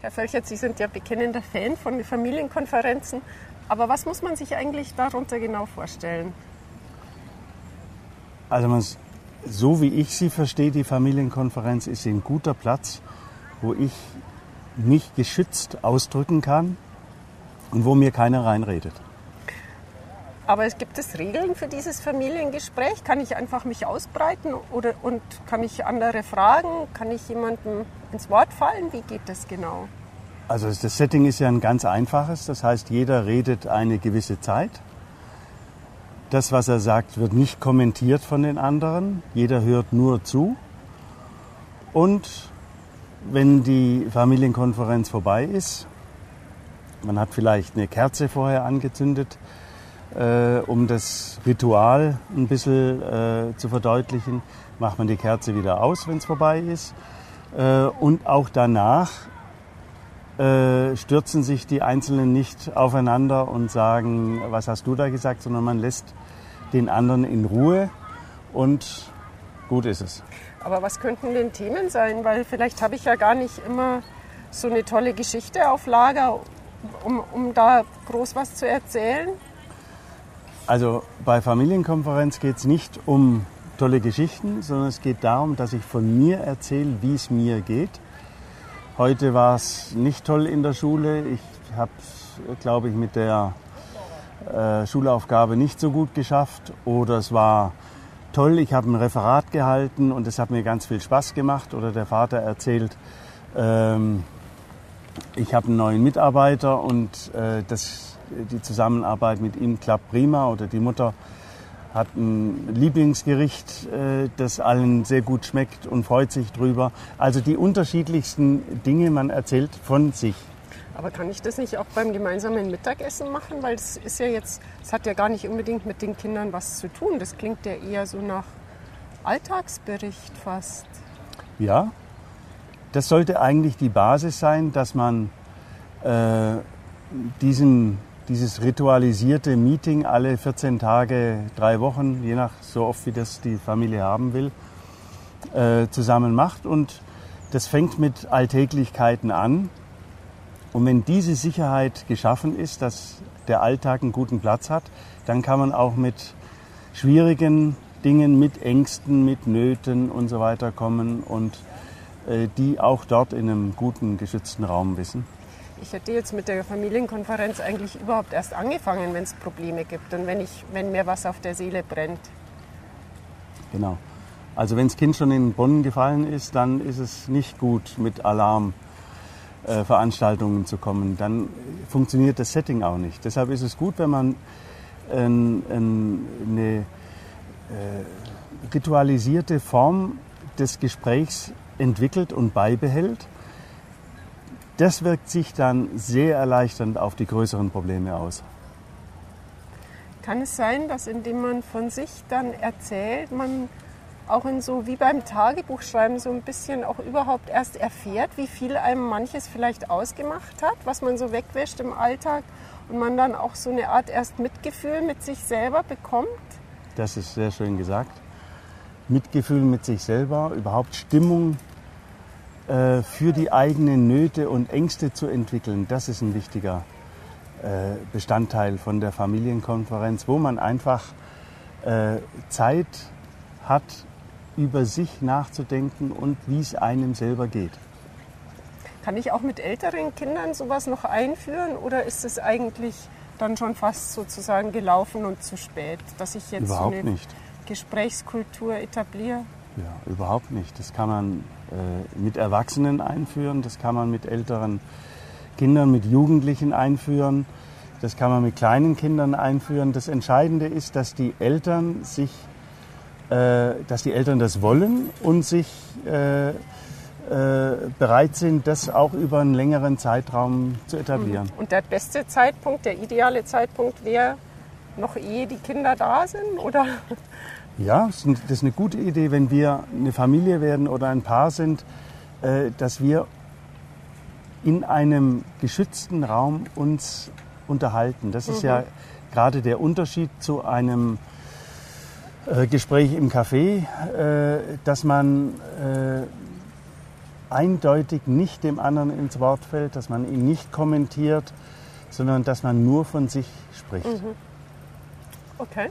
Herr Völchert, Sie sind ja bekennender Fan von Familienkonferenzen. Aber was muss man sich eigentlich darunter genau vorstellen? Also man, so wie ich sie verstehe, die Familienkonferenz ist ein guter Platz, wo ich mich geschützt ausdrücken kann und wo mir keiner reinredet. Aber es gibt es Regeln für dieses Familiengespräch? Kann ich einfach mich ausbreiten oder, und kann ich andere fragen? Kann ich jemandem ins Wort fallen? Wie geht das genau? Also das Setting ist ja ein ganz einfaches. Das heißt, jeder redet eine gewisse Zeit. Das, was er sagt, wird nicht kommentiert von den anderen. Jeder hört nur zu. Und wenn die Familienkonferenz vorbei ist, man hat vielleicht eine Kerze vorher angezündet, äh, um das Ritual ein bisschen äh, zu verdeutlichen, macht man die Kerze wieder aus, wenn es vorbei ist. Äh, und auch danach äh, stürzen sich die Einzelnen nicht aufeinander und sagen, was hast du da gesagt, sondern man lässt den anderen in Ruhe und gut ist es. Aber was könnten denn Themen sein? Weil vielleicht habe ich ja gar nicht immer so eine tolle Geschichte auf Lager, um, um da groß was zu erzählen. Also bei Familienkonferenz geht es nicht um tolle Geschichten, sondern es geht darum, dass ich von mir erzähle, wie es mir geht. Heute war es nicht toll in der Schule. Ich habe es, glaube ich, mit der äh, Schulaufgabe nicht so gut geschafft. Oder es war toll, ich habe ein Referat gehalten und es hat mir ganz viel Spaß gemacht. Oder der Vater erzählt, ähm, ich habe einen neuen Mitarbeiter und äh, das die Zusammenarbeit mit ihm klappt prima oder die Mutter hat ein Lieblingsgericht, äh, das allen sehr gut schmeckt und freut sich drüber. Also die unterschiedlichsten Dinge, man erzählt von sich. Aber kann ich das nicht auch beim gemeinsamen Mittagessen machen? Weil es ist ja jetzt, es hat ja gar nicht unbedingt mit den Kindern was zu tun. Das klingt ja eher so nach Alltagsbericht fast. Ja, das sollte eigentlich die Basis sein, dass man äh, diesen dieses ritualisierte Meeting alle 14 Tage, drei Wochen, je nach so oft wie das die Familie haben will, äh, zusammen macht. Und das fängt mit Alltäglichkeiten an. Und wenn diese Sicherheit geschaffen ist, dass der Alltag einen guten Platz hat, dann kann man auch mit schwierigen Dingen, mit Ängsten, mit Nöten und so weiter kommen und äh, die auch dort in einem guten, geschützten Raum wissen. Ich hätte jetzt mit der Familienkonferenz eigentlich überhaupt erst angefangen, wenn es Probleme gibt und wenn, ich, wenn mir was auf der Seele brennt. Genau. Also wenn das Kind schon in Brunnen gefallen ist, dann ist es nicht gut, mit Alarmveranstaltungen äh, zu kommen. Dann funktioniert das Setting auch nicht. Deshalb ist es gut, wenn man ähm, ähm, eine äh, ritualisierte Form des Gesprächs entwickelt und beibehält das wirkt sich dann sehr erleichternd auf die größeren Probleme aus. Kann es sein, dass indem man von sich dann erzählt, man auch in so wie beim Tagebuchschreiben so ein bisschen auch überhaupt erst erfährt, wie viel einem manches vielleicht ausgemacht hat, was man so wegwäscht im Alltag und man dann auch so eine Art erst Mitgefühl mit sich selber bekommt? Das ist sehr schön gesagt. Mitgefühl mit sich selber, überhaupt Stimmung äh, für die eigenen Nöte und Ängste zu entwickeln, das ist ein wichtiger äh, Bestandteil von der Familienkonferenz, wo man einfach äh, Zeit hat, über sich nachzudenken und wie es einem selber geht. Kann ich auch mit älteren Kindern sowas noch einführen oder ist es eigentlich dann schon fast sozusagen gelaufen und zu spät, dass ich jetzt Überhaupt so eine nicht. Gesprächskultur etabliere? Ja, überhaupt nicht. Das kann man äh, mit Erwachsenen einführen, das kann man mit älteren Kindern, mit Jugendlichen einführen, das kann man mit kleinen Kindern einführen. Das Entscheidende ist, dass die Eltern sich, äh, dass die Eltern das wollen und sich äh, äh, bereit sind, das auch über einen längeren Zeitraum zu etablieren. Und der beste Zeitpunkt, der ideale Zeitpunkt wäre noch ehe die Kinder da sind, oder? Ja, das ist eine gute Idee, wenn wir eine Familie werden oder ein Paar sind, äh, dass wir in einem geschützten Raum uns unterhalten. Das ist mhm. ja gerade der Unterschied zu einem äh, Gespräch im Café, äh, dass man eindeutig nicht dem anderen ins Wort fällt, dass man ihn nicht kommentiert, sondern dass man nur von sich spricht. Okay.